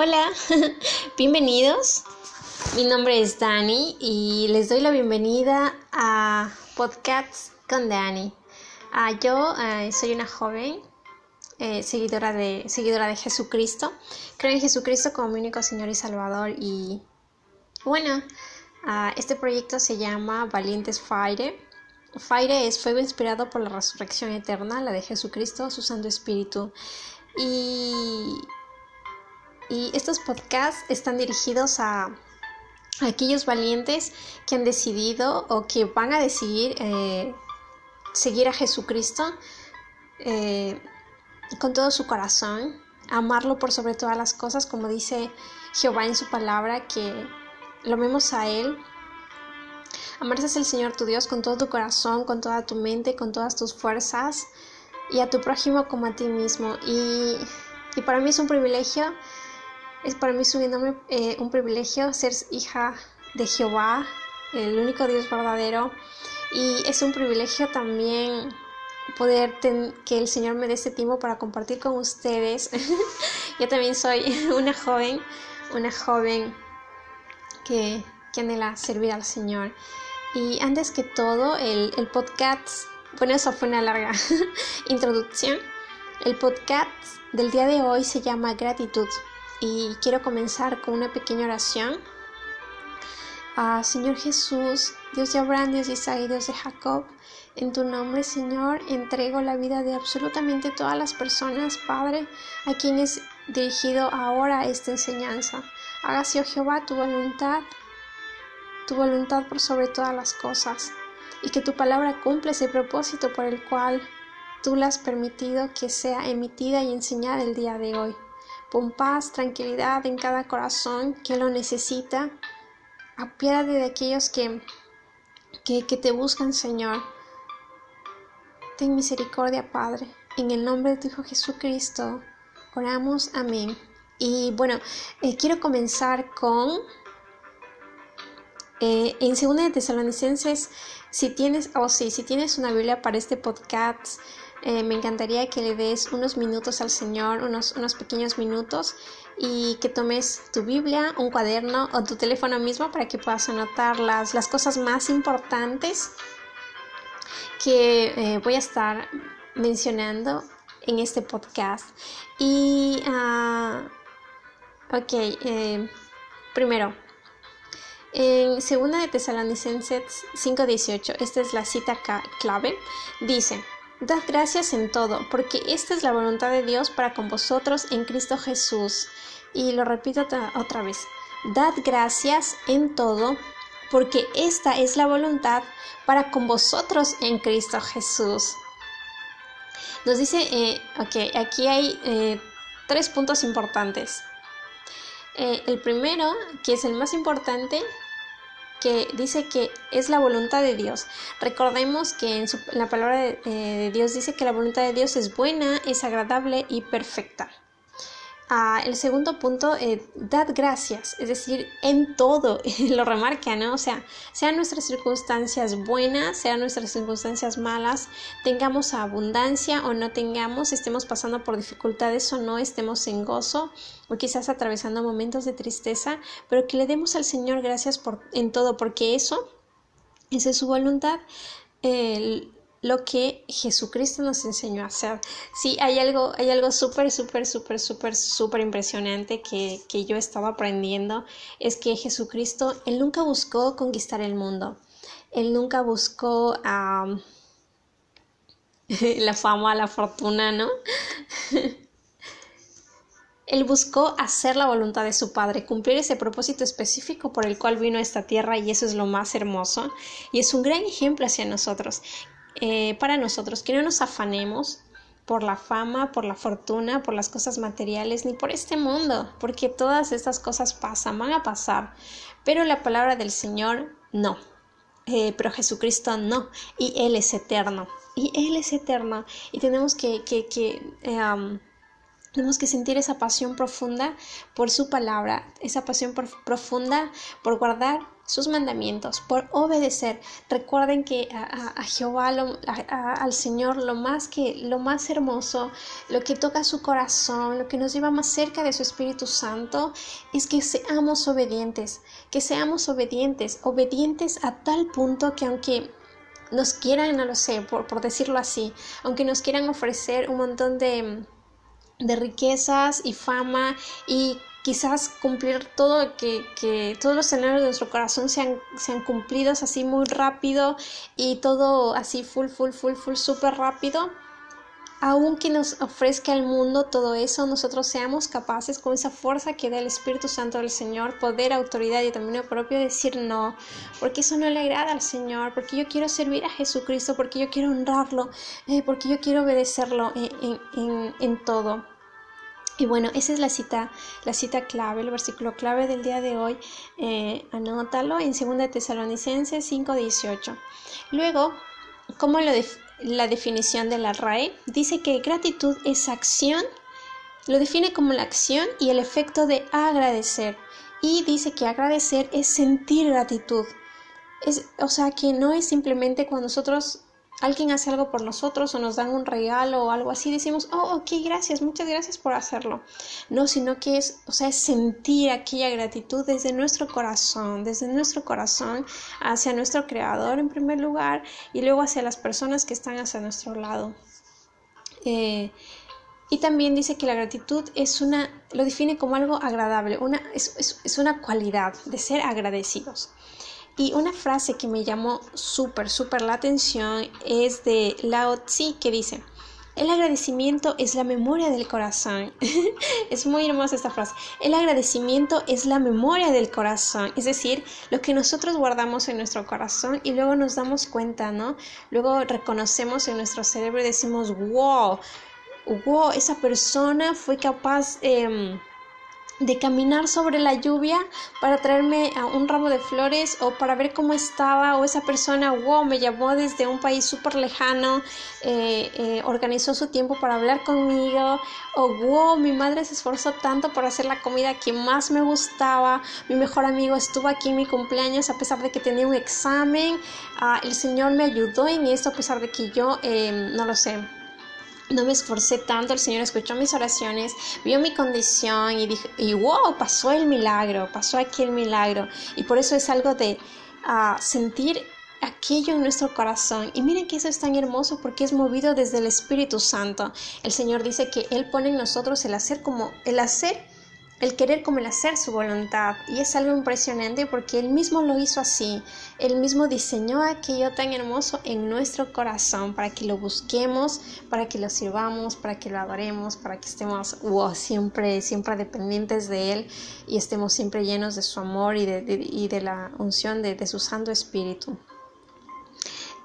Hola, bienvenidos. Mi nombre es Dani y les doy la bienvenida a Podcasts con Dani. Ah, yo eh, soy una joven eh, seguidora, de, seguidora de Jesucristo. Creo en Jesucristo como mi único Señor y Salvador y bueno, ah, este proyecto se llama Valientes Fire. Fire es fuego inspirado por la resurrección eterna, la de Jesucristo, su Santo Espíritu. Y y estos podcasts están dirigidos a, aquellos valientes que han decidido o que van a decidir eh, seguir a Jesucristo eh, con todo su corazón, amarlo por sobre todas las cosas, como dice Jehová en su palabra, que lo vemos a Él. Amarás al Señor tu Dios con todo tu corazón, con toda tu mente, con todas tus fuerzas y a tu prójimo como a ti mismo. Y, y para mí es un privilegio es para mí subiéndome eh, un privilegio ser hija de Jehová, el único Dios verdadero. Y es un privilegio también poder que el Señor me dé este tiempo para compartir con ustedes. Yo también soy una joven, una joven que, que anhela servir al Señor. Y antes que todo, el, el podcast, bueno, eso fue una larga introducción. El podcast del día de hoy se llama Gratitud y quiero comenzar con una pequeña oración. Ah, Señor Jesús, Dios de Abraham, Dios de Isaac y Dios de Jacob, en tu nombre, Señor, entrego la vida de absolutamente todas las personas, Padre, a quienes dirigido ahora esta enseñanza. Hágase, oh Jehová, tu voluntad, tu voluntad por sobre todas las cosas, y que tu palabra cumpla ese propósito por el cual tú la has permitido que sea emitida y enseñada el día de hoy. Pon tranquilidad en cada corazón que lo necesita. Apiádate de aquellos que, que, te buscan, Señor. Ten misericordia, Padre. En el nombre de tu Hijo Jesucristo, oramos. Amén. Y bueno, eh, quiero comenzar con eh, en 2 de Tesalonicenses, si tienes, o oh, sí, si tienes una Biblia para este podcast, eh, me encantaría que le des unos minutos al Señor, unos, unos pequeños minutos, y que tomes tu Biblia, un cuaderno o tu teléfono mismo para que puedas anotar las, las cosas más importantes que eh, voy a estar mencionando en este podcast. Y, uh, ok, eh, primero, en 2 de Tesalonicenses 5:18, esta es la cita clave, dice, Dad gracias en todo, porque esta es la voluntad de Dios para con vosotros en Cristo Jesús. Y lo repito otra vez. Dad gracias en todo, porque esta es la voluntad para con vosotros en Cristo Jesús. Nos dice, eh, ok, aquí hay eh, tres puntos importantes. Eh, el primero, que es el más importante, que dice que es la voluntad de Dios. Recordemos que en, la palabra de, eh, Dios dice que la voluntad de Dios es buena, es agradable y perfecta. El segundo punto, eh, dad gracias, es decir, en todo, lo remarca, ¿no? O sea, sean nuestras circunstancias buenas, sean nuestras circunstancias malas, tengamos abundancia o no tengamos, estemos pasando por dificultades o no, estemos en gozo o quizás atravesando momentos de tristeza, pero que le demos al Señor gracias por, en todo, porque eso, esa es su voluntad. El, lo que Jesucristo nos enseñó a hacer. Sí, hay algo, hay algo súper, súper, súper, súper, súper impresionante que, que yo estaba aprendiendo, es que Jesucristo, Él nunca buscó conquistar el mundo, Él nunca buscó la fama, la fortuna, ¿no? Él buscó hacer la voluntad de su Padre, cumplir ese propósito específico por el cual vino a esta tierra y eso es lo más hermoso y es un gran ejemplo hacia nosotros. Eh, para nosotros, que no nos afanemos por la fama, por la fortuna, por las cosas materiales, ni por este mundo, porque todas estas cosas pasan, van a pasar, pero la palabra del Señor no, eh, pero Jesucristo no, y Él es eterno, y Él es eterno, y tenemos que, que, que, eh, Tenemos que sentir esa pasión profunda por su palabra, esa pasión profunda por guardar sus mandamientos, por obedecer. Recuerden que a, Jehová, al Señor, lo más que, lo más hermoso, lo que toca su corazón, lo que nos lleva más cerca de su Espíritu Santo, es que seamos obedientes, que seamos obedientes, obedientes a tal punto que aunque nos quieran, no lo sé, por, por decirlo así, aunque nos quieran ofrecer un montón de de riquezas y fama y quizás cumplir todo que, que todos los escenarios de nuestro corazón sean, sean cumplidos así muy rápido y todo así full full full full súper rápido aunque nos ofrezca el mundo todo eso, nosotros seamos capaces con esa fuerza que da el Espíritu Santo del Señor, poder, autoridad y dominio propio, decir no, porque eso no le agrada al Señor, porque yo quiero servir a Jesucristo, porque yo quiero honrarlo, eh, porque yo quiero obedecerlo en, todo. Y bueno, esa es la cita, la cita clave, el versículo clave del día de hoy. Eh, anótalo en 2 Tesalonicenses 5:18. Luego, ¿cómo lo, la definición de la RAE, dice que gratitud es acción, lo define como la acción y el efecto de agradecer. Y dice que agradecer es sentir gratitud. Es, o sea, que no es simplemente cuando nosotros alguien hace algo por nosotros o nos dan un regalo o algo así, decimos, oh, ok, gracias, muchas gracias por hacerlo. No, sino que es, o sea, sentir aquella gratitud desde nuestro corazón, desde nuestro corazón hacia nuestro creador en primer lugar y luego hacia las personas que están hacia nuestro lado. Eh, y también dice que la gratitud es una, lo define como algo agradable, una, es, es una cualidad de ser agradecidos. Y una frase que me llamó súper, súper la atención es de Lao Tzu que dice, el agradecimiento es la memoria del corazón. es muy hermosa esta frase. El agradecimiento es la memoria del corazón. Es decir, lo que nosotros guardamos en nuestro corazón y luego nos damos cuenta, ¿no? Luego reconocemos en nuestro cerebro y decimos, wow, wow, esa persona fue capaz... Eh, de caminar sobre la lluvia para traerme a un ramo de flores o para ver cómo estaba o esa persona, wow, me llamó desde un país súper lejano, eh, eh, organizó su tiempo para hablar conmigo o wow, mi madre se esforzó tanto por hacer la comida que más me gustaba, mi mejor amigo estuvo aquí en mi cumpleaños a pesar de que tenía un examen, ah, el Señor me ayudó en esto a pesar de que yo, eh, no lo sé, no me esforcé tanto, el Señor escuchó mis oraciones, vio mi condición y dijo, y wow, pasó el milagro, pasó aquí el milagro. Y por eso es algo de ah, sentir aquello en nuestro corazón. Y miren que eso es tan hermoso porque es movido desde el Espíritu Santo. El Señor dice que Él pone en nosotros el hacer como el hacer el querer como el hacer su voluntad. Y es algo impresionante porque Él mismo lo hizo así. Él mismo diseñó aquello tan hermoso en nuestro corazón para que lo busquemos, para que lo sirvamos, para que lo adoremos, para que estemos siempre, siempre dependientes de Él y estemos siempre llenos de su amor y de, y de la unción de, de su Santo Espíritu.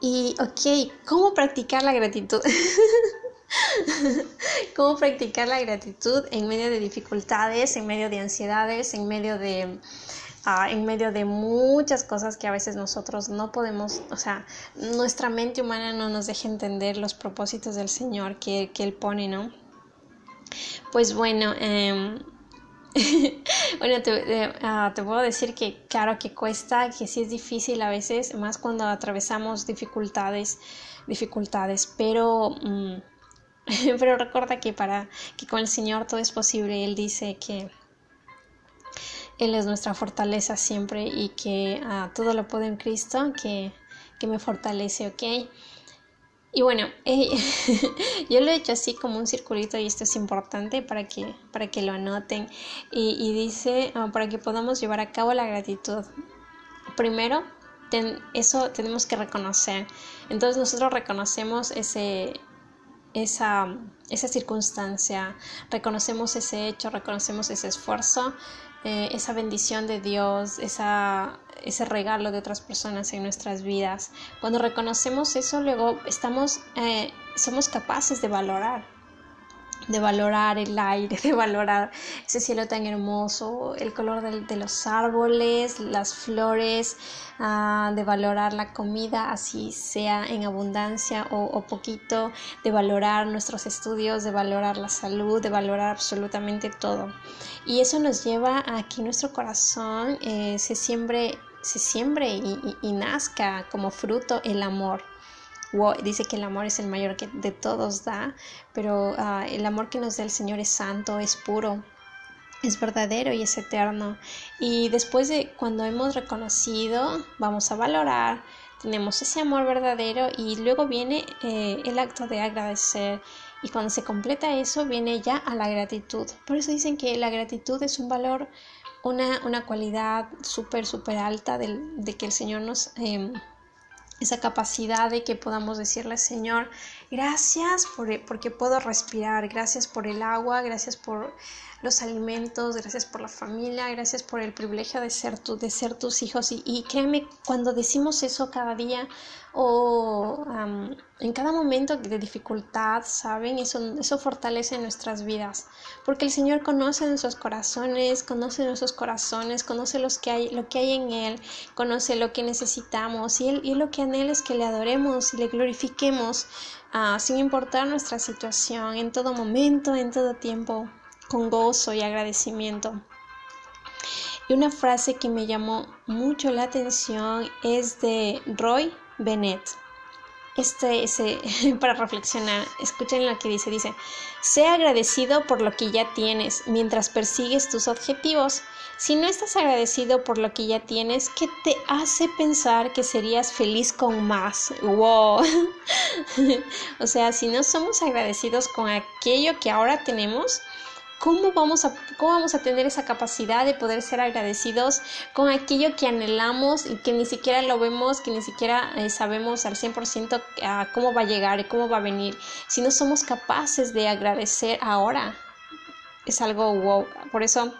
Y, ok, ¿cómo practicar la gratitud? cómo practicar la gratitud en medio de dificultades, en medio de ansiedades, en medio de, ah, en medio de muchas cosas que a veces nosotros no podemos, o sea, nuestra mente humana no nos deja entender los propósitos del Señor que, Él pone, ¿no? Pues bueno, em, bueno, te, ah, te, puedo decir que claro que cuesta, que sí es difícil a veces, más cuando atravesamos dificultades, dificultades, pero... Mm, Pero recuerda que para que con el Señor todo es posible. Él dice que Él es nuestra fortaleza siempre y que ah, todo lo puedo en Cristo, que, que me fortalece, ¿ok? Y bueno, eh, yo lo he hecho así como un circulito y esto es importante para que, para que lo anoten. Y, dice, ah, para que podamos llevar a cabo la gratitud. Primero, eso tenemos que reconocer. Entonces nosotros reconocemos ese, esa, esa circunstancia, reconocemos ese hecho, reconocemos ese esfuerzo, eh, esa bendición de Dios, esa, ese regalo de otras personas en nuestras vidas. Cuando reconocemos eso, luego estamos, eh, somos capaces de valorar de valorar el aire, de valorar ese cielo tan hermoso, el color de, los árboles, las flores, ah, de valorar la comida, así sea en abundancia o, poquito, de valorar nuestros estudios, de valorar la salud, de valorar absolutamente todo. Y eso nos lleva a que nuestro corazón eh, se siembre, se siembre y nazca como fruto el amor dice que el amor es el mayor que de todos da, pero ah, el amor que nos da el Señor es santo, es puro, es verdadero y es eterno. Y después de cuando hemos reconocido, vamos a valorar, tenemos ese amor verdadero y luego viene eh, el acto de agradecer. Y cuando se completa eso, viene ya a la gratitud. Por eso dicen que la gratitud es un valor, una, una cualidad súper, súper alta de, de, que el Señor nos, em, esa capacidad de que podamos decirle, Señor, gracias por, e, porque puedo respirar, gracias por el agua, gracias por los alimentos, gracias por la familia, gracias por el privilegio de ser, tu, de ser tus hijos. Y, y créeme, cuando decimos eso cada día o en cada momento de dificultad, ¿saben? Eso, eso fortalece nuestras vidas, porque el Señor conoce nuestros corazones, conoce nuestros corazones, conoce lo que hay en Él, conoce lo que necesitamos y lo que anhela es que le adoremos y le glorifiquemos ah, sin importar nuestra situación, en todo momento, en todo tiempo con gozo y agradecimiento. Y una frase que me llamó mucho la atención es de Roy Bennett. Este es para reflexionar. Escuchen lo que dice. Dice, sé agradecido por lo que ya tienes mientras persigues tus objetivos. Si no estás agradecido por lo que ya tienes, ¿qué te hace pensar que serías feliz con más? ¡Wow! o sea, si no somos agradecidos con aquello que ahora tenemos, ¿Cómo vamos, a, ¿Cómo vamos a tener esa capacidad de poder ser agradecidos con aquello que anhelamos y que ni siquiera lo vemos, que ni siquiera eh, sabemos al 100% a cómo va a llegar cómo va a venir? Si no somos capaces de agradecer ahora, es algo wow. Por eso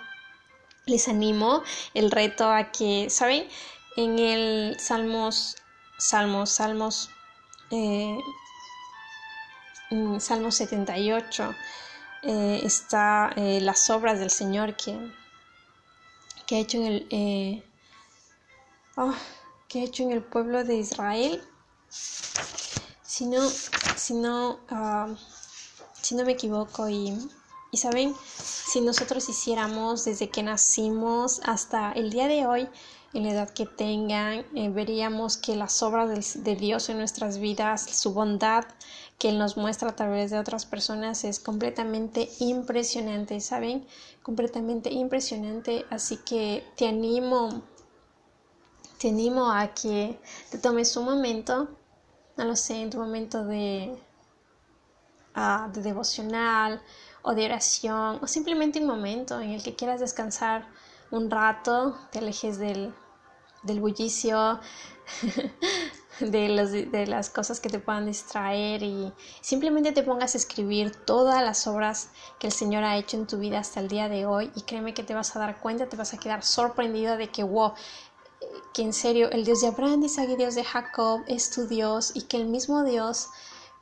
les animo el reto a que, ¿saben? En el Salmos, Salmos, Salmos, eh, Salmos 78 eh, está eh, las obras del Señor que, que ha hecho en el eh, oh, que ha hecho en el pueblo de Israel. Si no si no ah, si no me equivoco y, y saben si nosotros hiciéramos desde que nacimos hasta el día de hoy en la edad que tengan, veríamos que las obras de, Dios en nuestras vidas, su bondad, que Él nos muestra a través de otras personas es completamente impresionante, ¿saben? Completamente impresionante. Así que te animo, te animo a que te tomes un momento, no lo sé, en tu momento de, uh, de devocional o de oración o simplemente un momento en el que quieras descansar un rato, te alejes del, del bullicio, de, de las cosas que te puedan distraer y simplemente te pongas a escribir todas las obras que el Señor ha hecho en tu vida hasta el día de hoy y créeme que te vas a dar cuenta, te vas a quedar sorprendido de que, wow, que en serio el Dios de Abraham, Isaac y Dios de Jacob es tu Dios y que el mismo Dios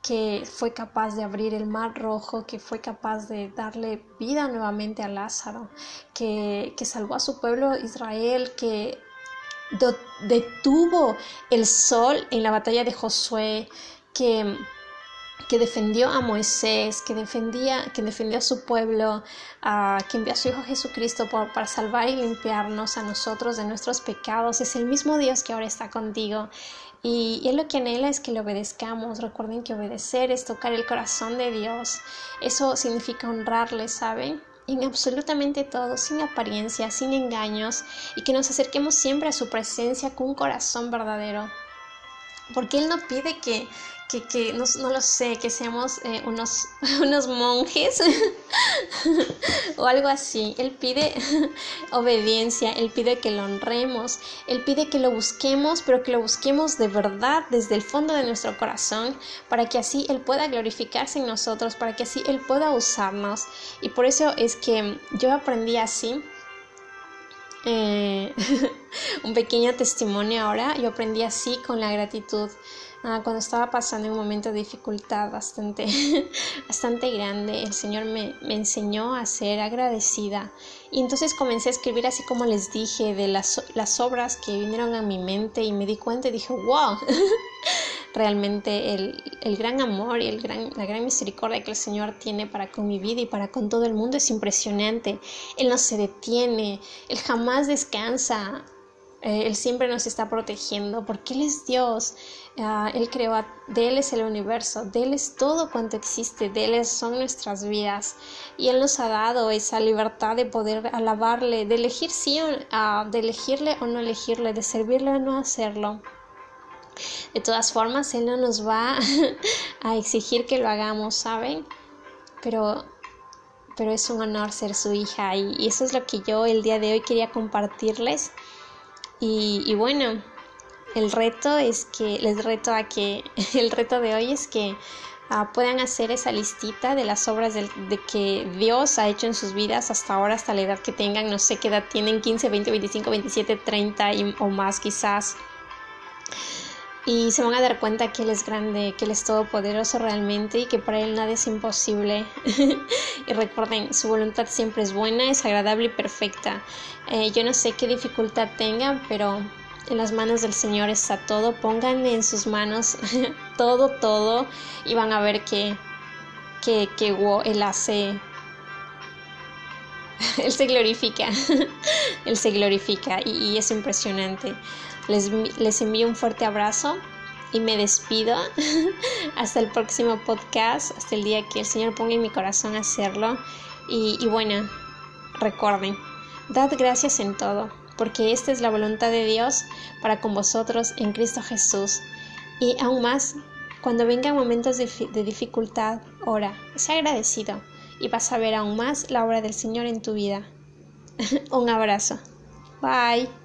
que fue capaz de abrir el mar rojo, que fue capaz de darle vida nuevamente a Lázaro, que, que salvó a su pueblo Israel, que detuvo el sol en la batalla de Josué, que, que defendió a Moisés, que defendía, que defendió a su pueblo, que envió a su Hijo Jesucristo para salvar y limpiarnos a nosotros de nuestros pecados. Es el mismo Dios que ahora está contigo. Y Él lo que anhela es que le obedezcamos. Recuerden que obedecer es tocar el corazón de Dios. Eso significa honrarle, ¿saben? En absolutamente todo, sin apariencia, sin engaños, y que nos acerquemos siempre a su presencia con un corazón verdadero. Porque Él no pide que, que, no, lo sé, que seamos eh, unos, unos monjes o algo así. Él pide obediencia, Él pide que lo honremos, Él pide que lo busquemos, pero que lo busquemos de verdad desde el fondo de nuestro corazón, para que así Él pueda glorificarse en nosotros, para que así Él pueda usarnos. Y por eso es que yo aprendí así eh, un pequeño testimonio ahora. Yo aprendí así con la gratitud. Ah, cuando estaba pasando un momento de dificultad bastante, bastante grande, el Señor me, me, enseñó a ser agradecida. Y entonces comencé a escribir así como les dije, de las, las obras que vinieron a mi mente y me di cuenta y dije, wow, realmente el, el, gran amor y el gran, la gran misericordia que el Señor tiene para con mi vida y para con todo el mundo es impresionante. Él no se detiene, Él jamás descansa. Eh, él siempre nos está protegiendo porque Él es Dios. Uh, él creó, de Él es el universo, de Él es todo cuanto existe, de Él son nuestras vidas. Y Él nos ha dado esa libertad de poder alabarle, de elegir sí, uh, de elegirle o no elegirle, de servirle o no hacerlo. De todas formas, Él no nos va a exigir que lo hagamos, ¿saben? Pero, pero es un honor ser su hija y, eso es lo que yo el día de hoy quería compartirles. Y, bueno, el reto es que, les reto a que, el reto de hoy es que uh, puedan hacer esa listita de las obras de, de, que Dios ha hecho en sus vidas hasta ahora, hasta la edad que tengan, no sé qué edad tienen, 15, 20, 25, 27, 30 y, o más quizás y se van a dar cuenta que Él es grande, que Él es todopoderoso realmente y que para Él nada es imposible. y recuerden, su voluntad siempre es buena, es agradable y perfecta. Eh, yo no sé qué dificultad tengan, pero en las manos del Señor está todo. Pongan en sus manos todo, todo y van a ver que, que, que wow, Él hace Él se glorifica, Él se glorifica y, es impresionante. Les, les, envío un fuerte abrazo y me despido. hasta el próximo podcast, hasta el día que el Señor ponga en mi corazón hacerlo. Y, y bueno, recuerden, dad gracias en todo, porque esta es la voluntad de Dios para con vosotros en Cristo Jesús. Y aún más, cuando vengan momentos de, de dificultad, ora, sea agradecido y vas a ver aún más la obra del Señor en tu vida. Un abrazo. Bye.